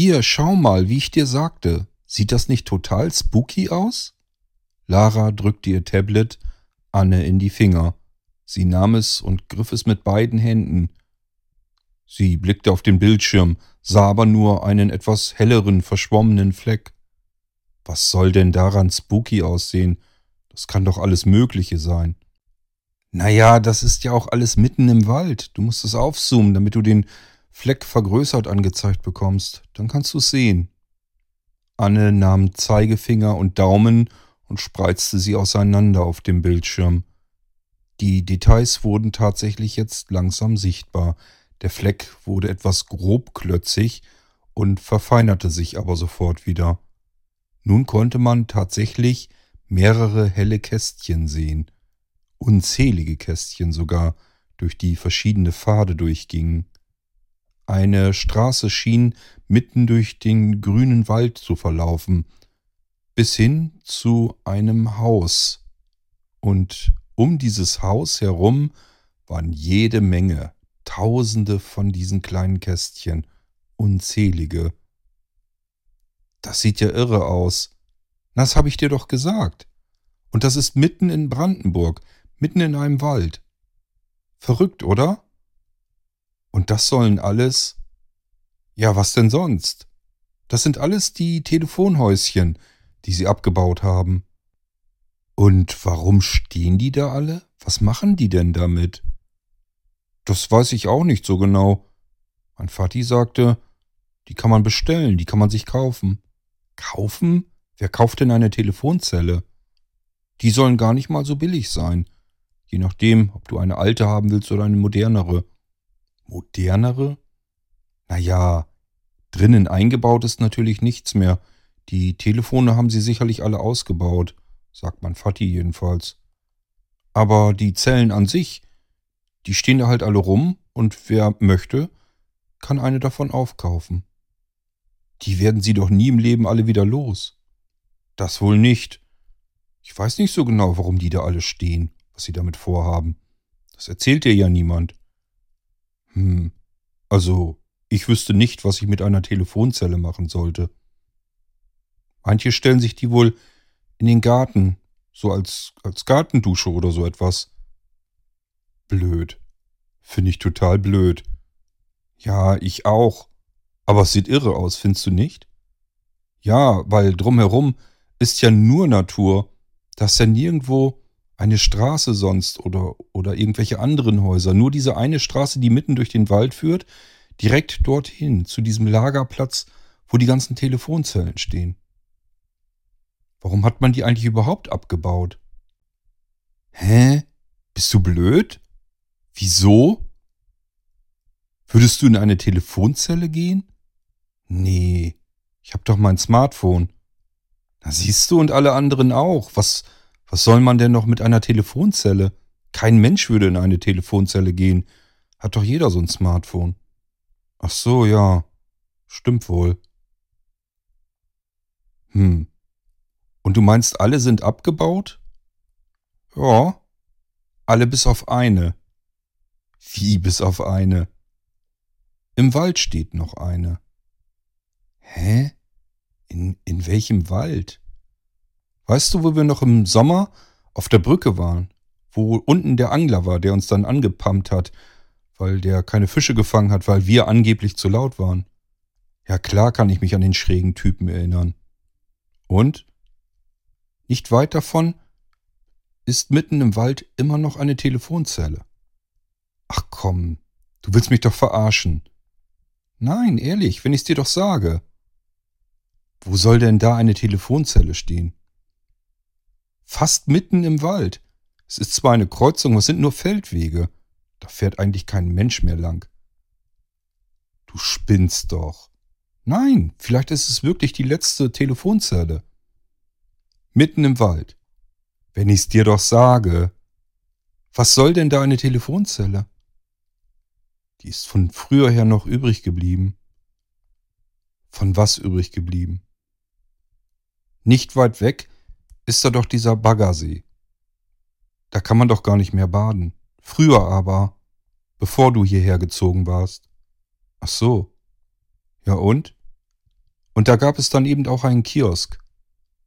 Hier, schau mal, wie ich dir sagte. Sieht das nicht total spooky aus? Lara drückte ihr Tablet Anne in die Finger. Sie nahm es und griff es mit beiden Händen. Sie blickte auf den Bildschirm, sah aber nur einen etwas helleren, verschwommenen Fleck. Was soll denn daran spooky aussehen? Das kann doch alles Mögliche sein. Naja, das ist ja auch alles mitten im Wald. Du musst es aufzoomen, damit du den Fleck vergrößert angezeigt bekommst. Dann kannst du es sehen. Anne nahm Zeigefinger und Daumen und spreizte sie auseinander auf dem Bildschirm. Die Details wurden tatsächlich jetzt langsam sichtbar. Der Fleck wurde etwas grobklötzig und verfeinerte sich aber sofort wieder. Nun konnte man tatsächlich mehrere helle Kästchen sehen, unzählige Kästchen sogar, durch die verschiedene Pfade durchgingen. Eine Straße schien mitten durch den grünen Wald zu verlaufen, bis hin zu einem Haus. Und um dieses Haus herum waren jede Menge, tausende von diesen kleinen Kästchen, unzählige. Das sieht ja irre aus. Das habe ich dir doch gesagt. Und das ist mitten in Brandenburg, mitten in einem Wald. Verrückt, oder? Und das sollen alles. Ja, was denn sonst? Das sind alles die Telefonhäuschen, die sie abgebaut haben. Und warum stehen die da alle? Was machen die denn damit? Das weiß ich auch nicht so genau. Mein Vati sagte, die kann man bestellen, die kann man sich kaufen. Kaufen? Wer kauft denn eine Telefonzelle? Die sollen gar nicht mal so billig sein. Je nachdem, ob du eine alte haben willst oder eine modernere. Modernere? Naja, drinnen eingebaut ist natürlich nichts mehr. Die Telefone haben sie sicherlich alle ausgebaut, sagt mein Vati jedenfalls. Aber die Zellen an sich, die stehen da halt alle rum und wer möchte, kann eine davon aufkaufen. Die werden sie doch nie im Leben alle wieder los. Das wohl nicht. Ich weiß nicht so genau, warum die da alle stehen, was sie damit vorhaben. Das erzählt dir ja niemand. Hm, also, ich wüsste nicht, was ich mit einer Telefonzelle machen sollte. Manche stellen sich die wohl in den Garten, so als, als Gartendusche oder so etwas. Blöd. Finde ich total blöd. Ja, ich auch. Aber es sieht irre aus, findest du nicht? Ja, weil drumherum ist ja nur Natur. Da ist ja nirgendwo eine Straße sonst oder, oder irgendwelche anderen Häuser. Nur diese eine Straße, die mitten durch den Wald führt, direkt dorthin, zu diesem Lagerplatz, wo die ganzen Telefonzellen stehen. Warum hat man die eigentlich überhaupt abgebaut? Hä? Bist du blöd? Wieso? Würdest du in eine Telefonzelle gehen? Nee, ich hab doch mein Smartphone. Na siehst du und alle anderen auch. Was, was soll man denn noch mit einer Telefonzelle? Kein Mensch würde in eine Telefonzelle gehen. Hat doch jeder so ein Smartphone. Ach so, ja. Stimmt wohl. Hm. Und du meinst, alle sind abgebaut? Ja. Alle bis auf eine. Wie bis auf eine? Im Wald steht noch eine. Hä? In, in welchem Wald? Weißt du, wo wir noch im Sommer auf der Brücke waren? Wo unten der Angler war, der uns dann angepumpt hat, weil der keine Fische gefangen hat, weil wir angeblich zu laut waren. Ja klar kann ich mich an den schrägen Typen erinnern. Und? Nicht weit davon ist mitten im Wald immer noch eine Telefonzelle. Ach komm, du willst mich doch verarschen. Nein, ehrlich, wenn ich's dir doch sage. Wo soll denn da eine Telefonzelle stehen? Fast mitten im Wald. Es ist zwar eine Kreuzung, es sind nur Feldwege. Da fährt eigentlich kein Mensch mehr lang. Du spinnst doch. Nein, vielleicht ist es wirklich die letzte Telefonzelle. Mitten im Wald. Wenn ich's dir doch sage. Was soll denn da eine Telefonzelle? Die ist von früher her noch übrig geblieben. Von was übrig geblieben? Nicht weit weg ist da doch dieser Baggersee. Da kann man doch gar nicht mehr baden. Früher aber, bevor du hierher gezogen warst. Ach so. Ja und? Und da gab es dann eben auch einen Kiosk.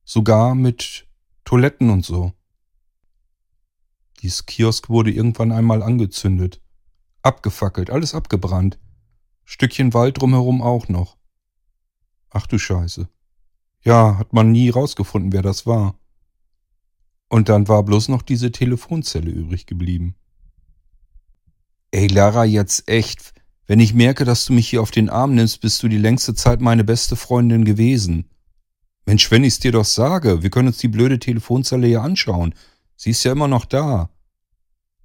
Sogar mit Toiletten und so. Dieses Kiosk wurde irgendwann einmal angezündet. Abgefackelt, alles abgebrannt. Stückchen Wald drumherum auch noch. Ach du Scheiße. Ja, hat man nie rausgefunden, wer das war. Und dann war bloß noch diese Telefonzelle übrig geblieben. Ey, Lara, jetzt echt. Wenn ich merke, dass du mich hier auf den Arm nimmst, bist du die längste Zeit meine beste Freundin gewesen. Mensch, wenn ich's dir doch sage, wir können uns die blöde Telefonzelle hier anschauen. Sie ist ja immer noch da.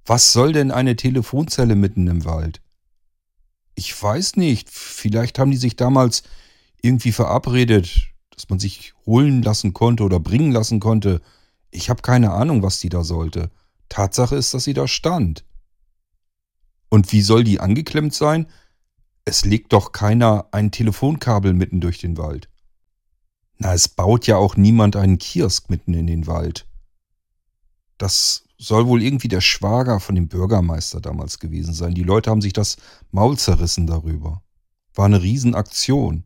Was soll denn eine Telefonzelle mitten im Wald? Ich weiß nicht. Vielleicht haben die sich damals irgendwie verabredet, dass man sich holen lassen konnte oder bringen lassen konnte. Ich habe keine Ahnung, was die da sollte. Tatsache ist, dass sie da stand. Und wie soll die angeklemmt sein? Es legt doch keiner ein Telefonkabel mitten durch den Wald. Na, es baut ja auch niemand einen Kiosk mitten in den Wald. Das soll wohl irgendwie der Schwager von dem Bürgermeister damals gewesen sein. Die Leute haben sich das Maul zerrissen darüber. War eine Riesenaktion.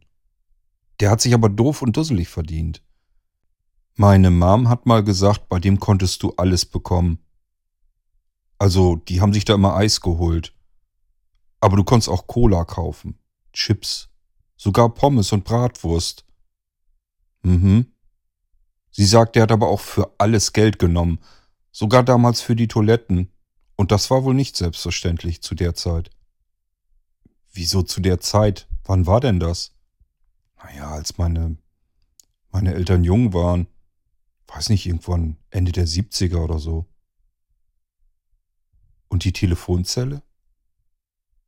Der hat sich aber doof und dusselig verdient. Meine Mom hat mal gesagt, bei dem konntest du alles bekommen. Also, die haben sich da immer Eis geholt. Aber du konntest auch Cola kaufen, Chips, sogar Pommes und Bratwurst. Mhm. Sie sagt, er hat aber auch für alles Geld genommen, sogar damals für die Toiletten. Und das war wohl nicht selbstverständlich zu der Zeit. Wieso zu der Zeit? Wann war denn das? Naja, als meine, meine Eltern jung waren. Weiß nicht, irgendwann Ende der 70er oder so. Und die Telefonzelle?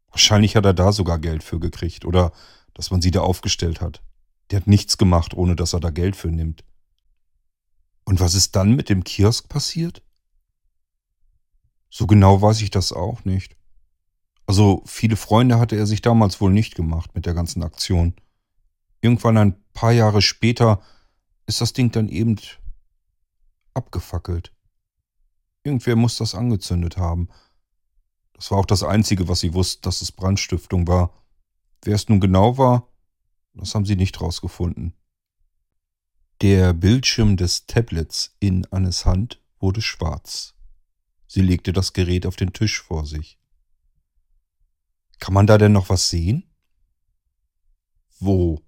Wahrscheinlich hat er da sogar Geld für gekriegt oder dass man sie da aufgestellt hat. Der hat nichts gemacht, ohne dass er da Geld für nimmt. Und was ist dann mit dem Kiosk passiert? So genau weiß ich das auch nicht. Also viele Freunde hatte er sich damals wohl nicht gemacht mit der ganzen Aktion. Irgendwann ein paar Jahre später ist das Ding dann eben abgefackelt. Irgendwer muss das angezündet haben. Das war auch das Einzige, was sie wussten, dass es Brandstiftung war. Wer es nun genau war, das haben sie nicht rausgefunden. Der Bildschirm des Tablets in Annes Hand wurde schwarz. Sie legte das Gerät auf den Tisch vor sich. Kann man da denn noch was sehen? Wo?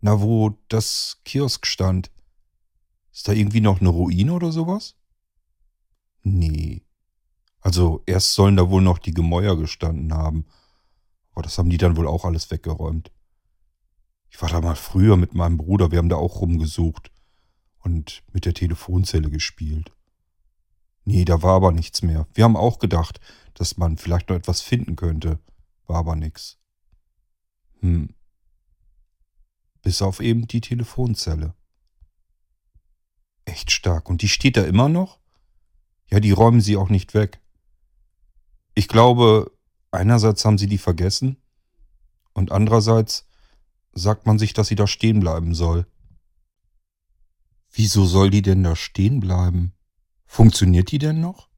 Na, wo das Kiosk stand. Ist da irgendwie noch eine Ruine oder sowas? Nee. Also erst sollen da wohl noch die Gemäuer gestanden haben. Aber das haben die dann wohl auch alles weggeräumt. Ich war da mal früher mit meinem Bruder, wir haben da auch rumgesucht und mit der Telefonzelle gespielt. Nee, da war aber nichts mehr. Wir haben auch gedacht, dass man vielleicht noch etwas finden könnte. War aber nix. Hm. Bis auf eben die Telefonzelle. Echt stark. Und die steht da immer noch? Ja, die räumen sie auch nicht weg. Ich glaube, einerseits haben sie die vergessen und andererseits sagt man sich, dass sie da stehen bleiben soll. Wieso soll die denn da stehen bleiben? Funktioniert die denn noch?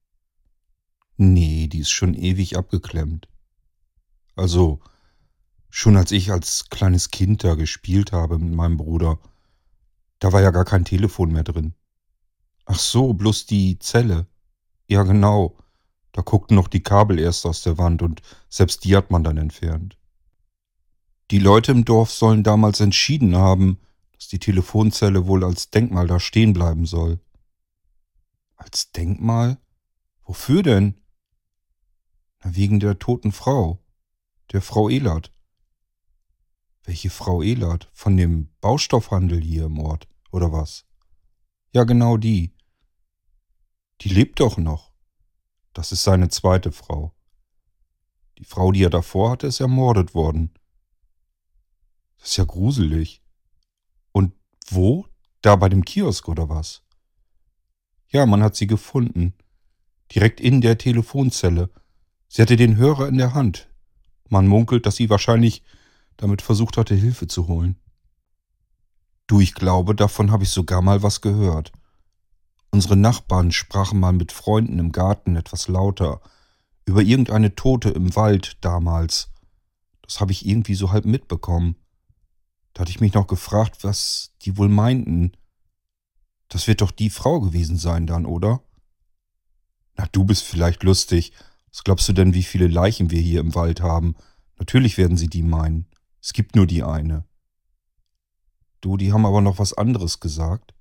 Nee, die ist schon ewig abgeklemmt. Also, schon als ich als kleines Kind da gespielt habe mit meinem Bruder, da war ja gar kein Telefon mehr drin. Ach so, bloß die Zelle. Ja, genau. Da guckten noch die Kabel erst aus der Wand und selbst die hat man dann entfernt. Die Leute im Dorf sollen damals entschieden haben, dass die Telefonzelle wohl als Denkmal da stehen bleiben soll. Als Denkmal? Wofür denn? Na, wegen der toten Frau, der Frau Elert. Welche Frau Elert? Von dem Baustoffhandel hier im Ort, oder was? Ja, genau die. Die lebt doch noch. Das ist seine zweite Frau. Die Frau, die er davor hatte, ist ermordet worden. Das ist ja gruselig. Und wo? Da bei dem Kiosk oder was? Ja, man hat sie gefunden. Direkt in der Telefonzelle. Sie hatte den Hörer in der Hand. Man munkelt, dass sie wahrscheinlich damit versucht hatte, Hilfe zu holen. Du, ich glaube, davon habe ich sogar mal was gehört. Unsere Nachbarn sprachen mal mit Freunden im Garten etwas lauter über irgendeine Tote im Wald damals. Das habe ich irgendwie so halb mitbekommen. Da hatte ich mich noch gefragt, was die wohl meinten. Das wird doch die Frau gewesen sein dann, oder? Na, du bist vielleicht lustig. Was glaubst du denn, wie viele Leichen wir hier im Wald haben? Natürlich werden sie die meinen. Es gibt nur die eine. Du, die haben aber noch was anderes gesagt.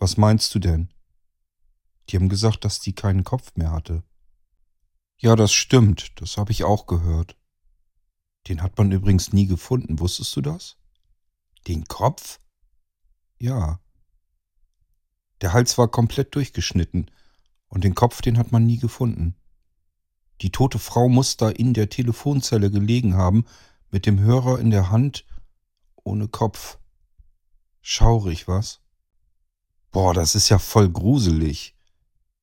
Was meinst du denn? Die haben gesagt, dass die keinen Kopf mehr hatte. Ja, das stimmt, das habe ich auch gehört. Den hat man übrigens nie gefunden, wusstest du das? Den Kopf? Ja. Der Hals war komplett durchgeschnitten und den Kopf, den hat man nie gefunden. Die tote Frau muss da in der Telefonzelle gelegen haben, mit dem Hörer in der Hand, ohne Kopf. Schaurig, was? Boah, das ist ja voll gruselig.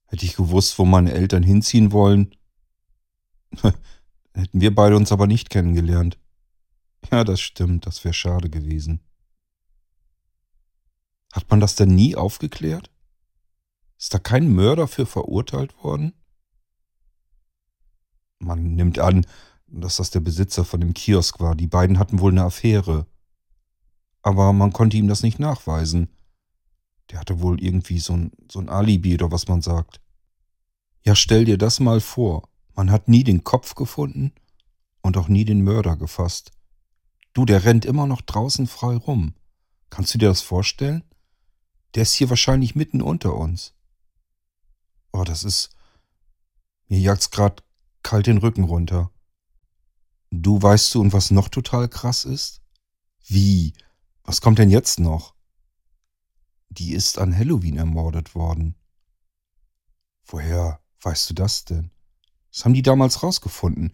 Hätte ich gewusst, wo meine Eltern hinziehen wollen, hätten wir beide uns aber nicht kennengelernt. Ja, das stimmt, das wäre schade gewesen. Hat man das denn nie aufgeklärt? Ist da kein Mörder für verurteilt worden? Man nimmt an, dass das der Besitzer von dem Kiosk war. Die beiden hatten wohl eine Affäre aber man konnte ihm das nicht nachweisen. Der hatte wohl irgendwie so ein, so ein Alibi oder was man sagt. Ja, stell dir das mal vor. Man hat nie den Kopf gefunden und auch nie den Mörder gefasst. Du, der rennt immer noch draußen frei rum. Kannst du dir das vorstellen? Der ist hier wahrscheinlich mitten unter uns. Oh, das ist. Mir jagt's grad kalt den Rücken runter. Du weißt du, und was noch total krass ist? Wie? Was kommt denn jetzt noch? Die ist an Halloween ermordet worden. Woher weißt du das denn? Was haben die damals rausgefunden?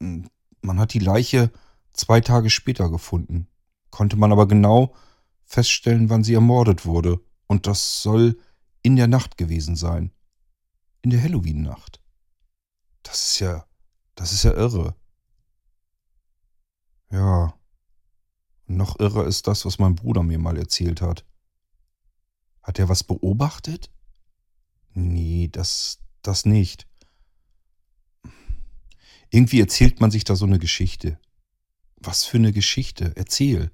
Hm, man hat die Leiche zwei Tage später gefunden, konnte man aber genau feststellen, wann sie ermordet wurde. Und das soll in der Nacht gewesen sein. In der Halloween-Nacht. Das ist ja, das ist ja irre. Ja, noch irrer ist das, was mein Bruder mir mal erzählt hat. Hat er was beobachtet? Nee, das, das nicht. Irgendwie erzählt man sich da so eine Geschichte. Was für eine Geschichte? Erzähl.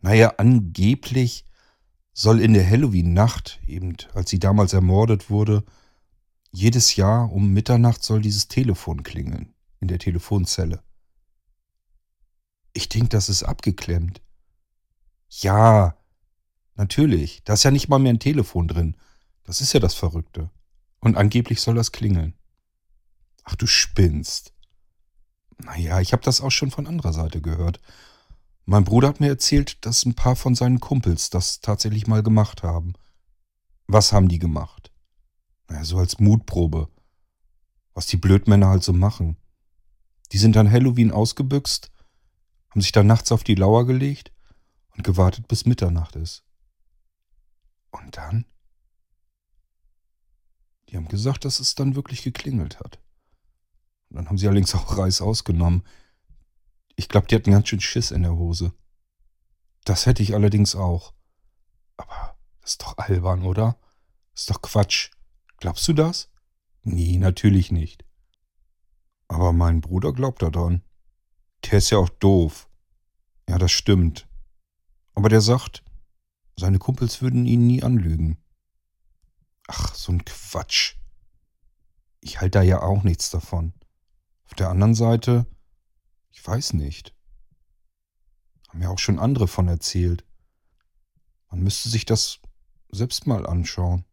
Naja, angeblich soll in der Halloween-Nacht, eben als sie damals ermordet wurde, jedes Jahr um Mitternacht soll dieses Telefon klingeln in der Telefonzelle. Ich denke, das ist abgeklemmt. Ja, natürlich. Da ist ja nicht mal mehr ein Telefon drin. Das ist ja das Verrückte. Und angeblich soll das klingeln. Ach, du spinnst. Naja, ich habe das auch schon von anderer Seite gehört. Mein Bruder hat mir erzählt, dass ein paar von seinen Kumpels das tatsächlich mal gemacht haben. Was haben die gemacht? Naja, so als Mutprobe. Was die Blödmänner halt so machen. Die sind an Halloween ausgebüxt haben sich dann nachts auf die Lauer gelegt und gewartet, bis Mitternacht ist. Und dann? Die haben gesagt, dass es dann wirklich geklingelt hat. Und dann haben sie allerdings auch Reis ausgenommen. Ich glaube, die hatten ganz schön Schiss in der Hose. Das hätte ich allerdings auch. Aber das ist doch albern, oder? Das ist doch Quatsch. Glaubst du das? Nee, natürlich nicht. Aber mein Bruder glaubt daran. Der ist ja auch doof. Ja, das stimmt. Aber der sagt, seine Kumpels würden ihn nie anlügen. Ach, so ein Quatsch. Ich halte da ja auch nichts davon. Auf der anderen Seite, ich weiß nicht. Haben ja auch schon andere von erzählt. Man müsste sich das selbst mal anschauen.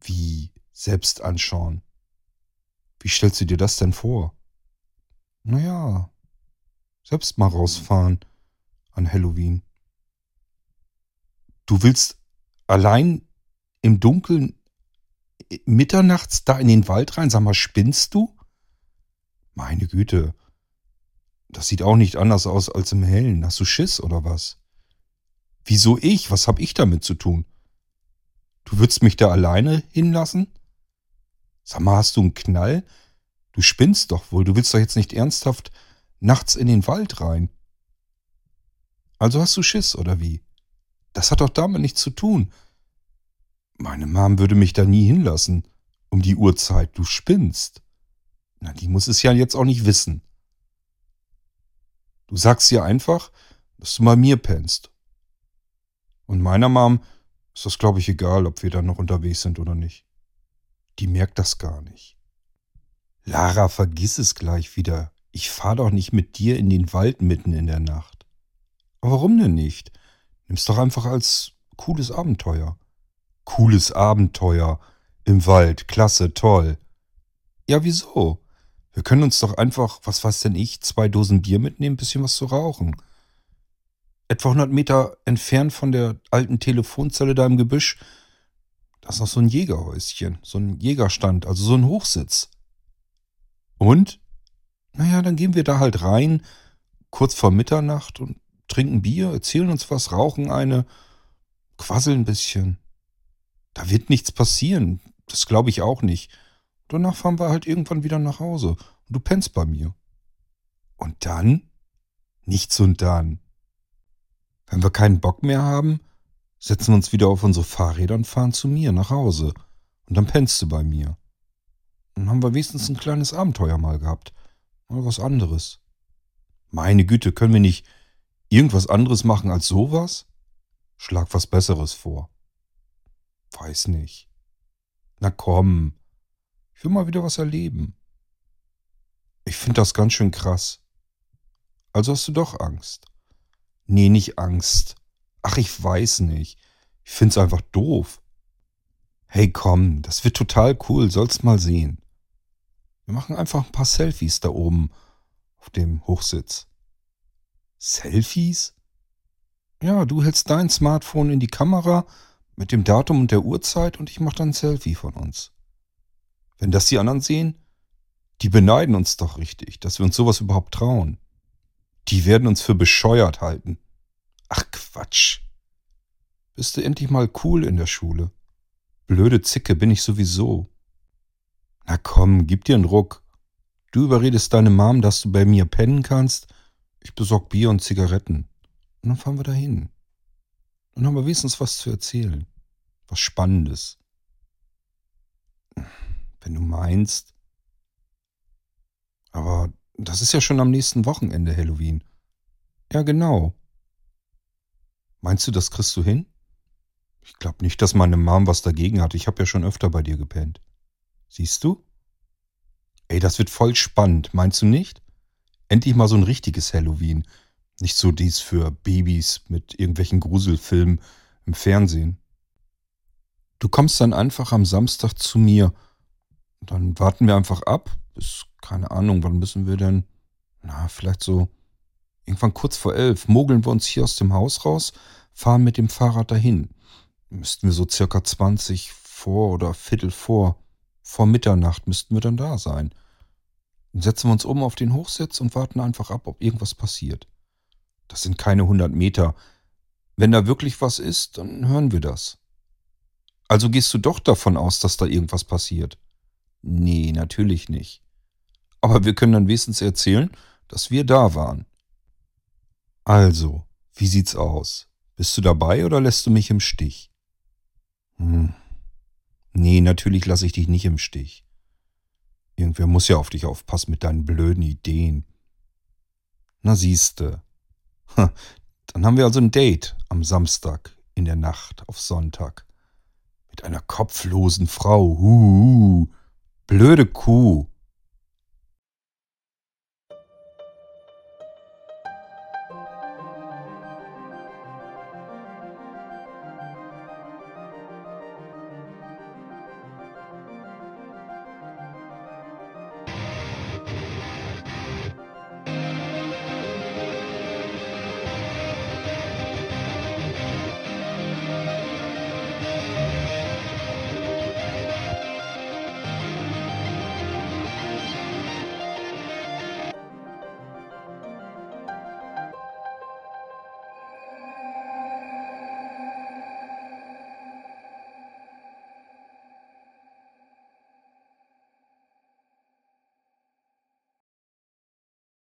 Wie selbst anschauen? Wie stellst du dir das denn vor? Naja, selbst mal rausfahren an Halloween. Du willst allein im Dunkeln äh, mitternachts da in den Wald rein? Sag mal, spinnst du? Meine Güte. Das sieht auch nicht anders aus als im Hellen. Hast du Schiss oder was? Wieso ich? Was hab ich damit zu tun? Du würdest mich da alleine hinlassen? Sag mal, hast du einen Knall? Du spinnst doch wohl. Du willst doch jetzt nicht ernsthaft nachts in den Wald rein. Also hast du Schiss, oder wie? Das hat doch damit nichts zu tun. Meine Mom würde mich da nie hinlassen. Um die Uhrzeit. Du spinnst. Na, die muss es ja jetzt auch nicht wissen. Du sagst ihr einfach, dass du bei mir pennst. Und meiner Mom ist das, glaube ich, egal, ob wir dann noch unterwegs sind oder nicht. Die merkt das gar nicht. Lara, vergiss es gleich wieder. Ich fahr doch nicht mit dir in den Wald mitten in der Nacht. Warum denn nicht? Nimm's doch einfach als cooles Abenteuer. Cooles Abenteuer. Im Wald. Klasse, toll. Ja, wieso? Wir können uns doch einfach, was weiß denn ich, zwei Dosen Bier mitnehmen, ein bisschen was zu rauchen. Etwa 100 Meter entfernt von der alten Telefonzelle da im Gebüsch, da ist noch so ein Jägerhäuschen, so ein Jägerstand, also so ein Hochsitz. Und? Naja, dann gehen wir da halt rein, kurz vor Mitternacht und trinken Bier, erzählen uns was, rauchen eine, quasseln ein bisschen. Da wird nichts passieren, das glaube ich auch nicht. Danach fahren wir halt irgendwann wieder nach Hause und du pennst bei mir. Und dann? Nichts und dann. Wenn wir keinen Bock mehr haben, setzen wir uns wieder auf unsere Fahrräder und fahren zu mir nach Hause. Und dann pennst du bei mir. Dann haben wir wenigstens ein kleines Abenteuer mal gehabt. Mal was anderes. Meine Güte, können wir nicht irgendwas anderes machen als sowas? Schlag was Besseres vor. Weiß nicht. Na komm. Ich will mal wieder was erleben. Ich finde das ganz schön krass. Also hast du doch Angst. Nee, nicht Angst. Ach, ich weiß nicht. Ich find's einfach doof. Hey, komm, das wird total cool, sollst mal sehen. Wir machen einfach ein paar Selfies da oben auf dem Hochsitz. Selfies? Ja, du hältst dein Smartphone in die Kamera mit dem Datum und der Uhrzeit und ich mach dann ein Selfie von uns. Wenn das die anderen sehen, die beneiden uns doch richtig, dass wir uns sowas überhaupt trauen. Die werden uns für bescheuert halten. Ach Quatsch. Bist du endlich mal cool in der Schule? Blöde Zicke bin ich sowieso. Na komm, gib dir einen Ruck. Du überredest deine Mom, dass du bei mir pennen kannst. Ich besorg Bier und Zigaretten. Und dann fahren wir dahin. Dann haben wir wenigstens was zu erzählen. Was Spannendes. Wenn du meinst. Aber das ist ja schon am nächsten Wochenende Halloween. Ja, genau. Meinst du, das kriegst du hin? Ich glaube nicht, dass meine Mom was dagegen hat. Ich habe ja schon öfter bei dir gepennt. Siehst du? Ey, das wird voll spannend, meinst du nicht? Endlich mal so ein richtiges Halloween. Nicht so dies für Babys mit irgendwelchen Gruselfilmen im Fernsehen. Du kommst dann einfach am Samstag zu mir. Dann warten wir einfach ab. Bis, keine Ahnung, wann müssen wir denn? Na, vielleicht so Irgendwann kurz vor elf mogeln wir uns hier aus dem Haus raus, fahren mit dem Fahrrad dahin. Müssten wir so circa 20 vor oder Viertel vor, vor Mitternacht müssten wir dann da sein. Dann setzen wir uns oben auf den Hochsitz und warten einfach ab, ob irgendwas passiert. Das sind keine 100 Meter. Wenn da wirklich was ist, dann hören wir das. Also gehst du doch davon aus, dass da irgendwas passiert? Nee, natürlich nicht. Aber wir können dann wenigstens erzählen, dass wir da waren. Also, wie sieht's aus? Bist du dabei oder lässt du mich im Stich? Hm. Nee, natürlich lasse ich dich nicht im Stich. Irgendwer muss ja auf dich aufpassen mit deinen blöden Ideen. Na siehste. Dann haben wir also ein Date am Samstag in der Nacht auf Sonntag. Mit einer kopflosen Frau. Huhu. Blöde Kuh.